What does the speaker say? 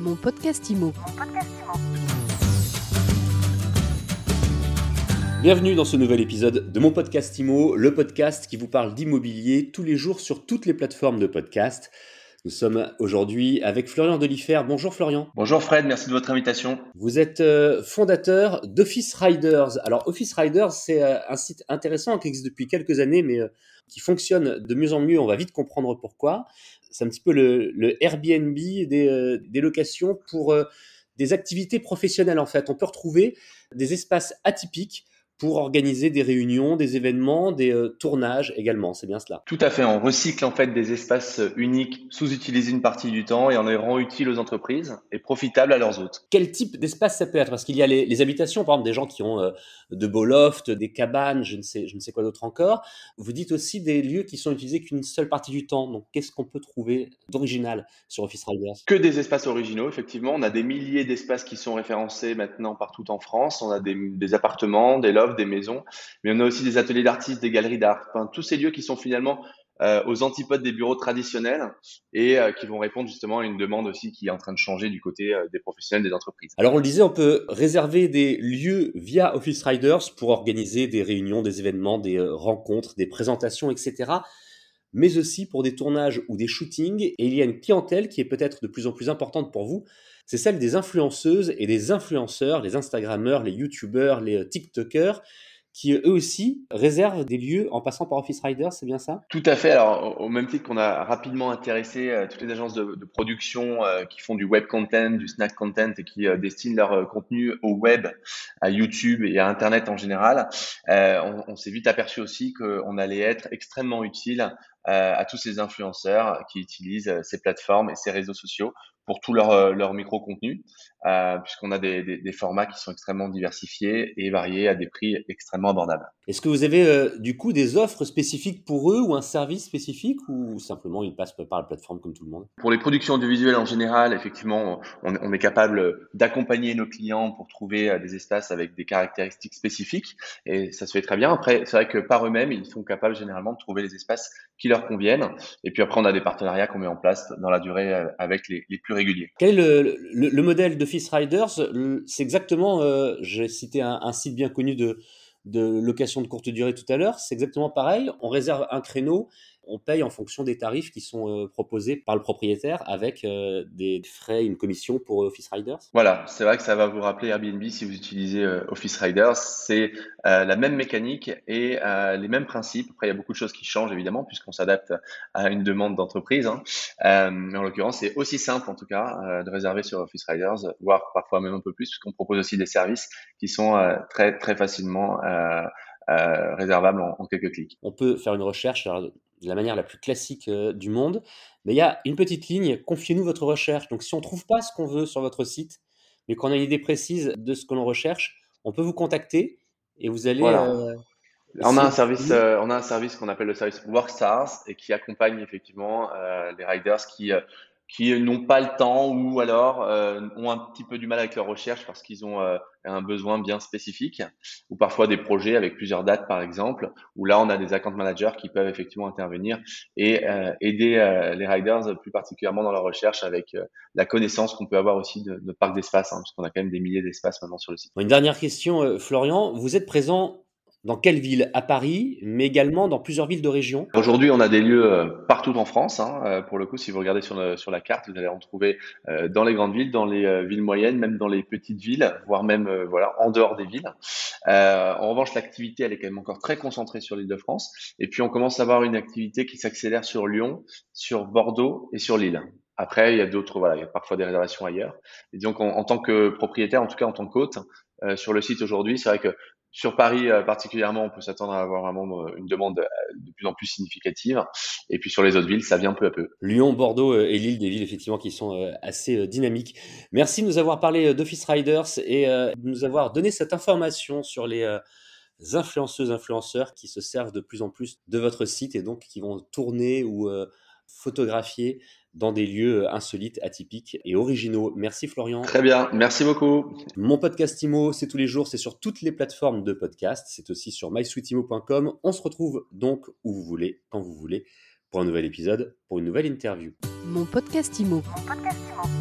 Mon podcast IMO. Bienvenue dans ce nouvel épisode de mon podcast IMO, le podcast qui vous parle d'immobilier tous les jours sur toutes les plateformes de podcast. Nous sommes aujourd'hui avec Florian Delifer. Bonjour Florian. Bonjour Fred, merci de votre invitation. Vous êtes euh, fondateur d'Office Riders. Alors Office Riders, c'est euh, un site intéressant qui existe depuis quelques années, mais euh, qui fonctionne de mieux en mieux. On va vite comprendre pourquoi. C'est un petit peu le, le Airbnb des, des, locations pour des activités professionnelles en fait. On peut retrouver des espaces atypiques pour organiser des réunions, des événements, des euh, tournages également. C'est bien cela. Tout à fait. On recycle en fait des espaces uniques, sous-utilisés une partie du temps et on les rend utiles aux entreprises et profitables à leurs hôtes. Quel type d'espace ça peut être? Parce qu'il y a les, habitations, par exemple, des gens qui ont euh, de beaux lofts, des cabanes, je ne sais, je ne sais quoi d'autre encore. Vous dites aussi des lieux qui sont utilisés qu'une seule partie du temps. Donc, qu'est-ce qu'on peut trouver d'original sur Office Riders? Que des espaces originaux, effectivement. On a des milliers d'espaces qui sont référencés maintenant partout en France. On a des, des appartements, des lofts des maisons, mais on a aussi des ateliers d'artistes, des galeries d'art, tous ces lieux qui sont finalement euh, aux antipodes des bureaux traditionnels et euh, qui vont répondre justement à une demande aussi qui est en train de changer du côté euh, des professionnels des entreprises. Alors on le disait, on peut réserver des lieux via Office Riders pour organiser des réunions, des événements, des rencontres, des présentations, etc. Mais aussi pour des tournages ou des shootings. Et il y a une clientèle qui est peut-être de plus en plus importante pour vous, c'est celle des influenceuses et des influenceurs, les Instagrammeurs, les YouTubeurs, les TikTokers, qui eux aussi réservent des lieux en passant par Office Riders, c'est bien ça? Tout à fait. Alors, au même titre qu'on a rapidement intéressé euh, toutes les agences de, production euh, qui font du web content, du snack content et qui euh, destinent leur contenu au web, à YouTube et à Internet en général, on s'est vite aperçu aussi qu'on allait être extrêmement utile à tous ces influenceurs qui utilisent ces plateformes et ces réseaux sociaux pour tout leur, euh, leur micro-contenu, euh, puisqu'on a des, des, des, formats qui sont extrêmement diversifiés et variés à des prix extrêmement abordables. Est-ce que vous avez euh, du coup des offres spécifiques pour eux ou un service spécifique ou simplement ils passent par la plateforme comme tout le monde? Pour les productions audiovisuelles en général, effectivement, on, on est capable d'accompagner nos clients pour trouver des espaces avec des caractéristiques spécifiques et ça se fait très bien. Après, c'est vrai que par eux-mêmes, ils sont capables généralement de trouver les espaces qui leur conviennent. Et puis après, on a des partenariats qu'on met en place dans la durée avec les, les plus quel est le, modèle de Riders? C'est exactement, euh, j'ai cité un, site bien connu de location de courte durée tout à l'heure, c'est exactement pareil. On réserve un créneau on paye en fonction des tarifs qui sont euh, proposés par le propriétaire avec euh, des frais, une commission pour Office Riders Voilà, c'est vrai que ça va vous rappeler Airbnb si vous utilisez euh, Office Riders. C'est la même mécanique et les mêmes principes. Après, il y a beaucoup de choses qui changent évidemment puisqu'on s'adapte à une demande d'entreprise. Hein. mais en l'occurrence, c'est aussi simple en tout cas de réserver sur Office Riders, voire parfois même un peu plus puisqu'on propose aussi des services qui sont très très facilement réservables en, quelques clics. On peut faire une recherche de la manière la plus classique euh, du monde. Mais il y a une petite ligne, confiez-nous votre recherche. Donc si on ne trouve pas ce qu'on veut sur votre site, mais qu'on a une idée précise de ce que l'on recherche, on peut vous contacter et vous allez... Euh, on a un service, euh, on a un service qu'on appelle le service Workstars et qui accompagne effectivement les riders qui qui n'ont pas le temps ou alors euh, ont un petit peu du mal avec leur recherche parce qu'ils ont euh, un besoin bien spécifique ou parfois des projets avec plusieurs dates par exemple où là on a des account managers qui peuvent effectivement intervenir et euh, aider les riders plus particulièrement dans leur recherche avec la connaissance qu'on peut avoir aussi de notre parc d'espace hein, parce a quand même des milliers d'espaces maintenant sur le site. Une dernière question Florian, vous êtes présent dans quelle ville? À Paris, mais également dans plusieurs villes de région Aujourd'hui, on a des lieux euh, partout en France. Hein. Euh, pour le coup, si vous regardez sur, sur la carte, vous allez en trouver euh, dans les grandes villes, dans les villes moyennes, même dans les petites villes, voire même voilà en dehors des villes. en revanche, l'activité, elle est quand même encore très concentrée sur l'île de France. Et puis, on commence à avoir une activité qui s'accélère sur Lyon, sur Bordeaux et sur Lille. Après, il y a d'autres, voilà, il y a parfois des réservations ailleurs. Et donc, en, tant que propriétaire, en tout cas en tant qu'hôte, sur le site aujourd'hui, c'est vrai que sur Paris euh, particulièrement, on peut s'attendre à avoir vraiment une demande euh, de plus en plus significative. Et puis sur les autres villes, ça vient peu à peu. Lyon, Bordeaux euh, et Lille, des villes effectivement qui sont assez dynamiques. Merci de nous avoir parlé d'Office Riders et de nous avoir donné cette information sur les influenceuses, influenceurs qui se servent de plus en plus de votre site et donc qui vont tourner ou photographier dans des lieux euh, insolites, atypiques et originaux. Merci Florian. Très bien, merci beaucoup. Mon podcast IMO, c'est tous les jours, c'est sur toutes les plateformes de podcast, c'est aussi sur mysweetimo.com. On se retrouve donc où vous voulez, quand vous voulez, pour un nouvel épisode, pour une nouvelle interview. Mon podcast IMO. Mon podcast IMO.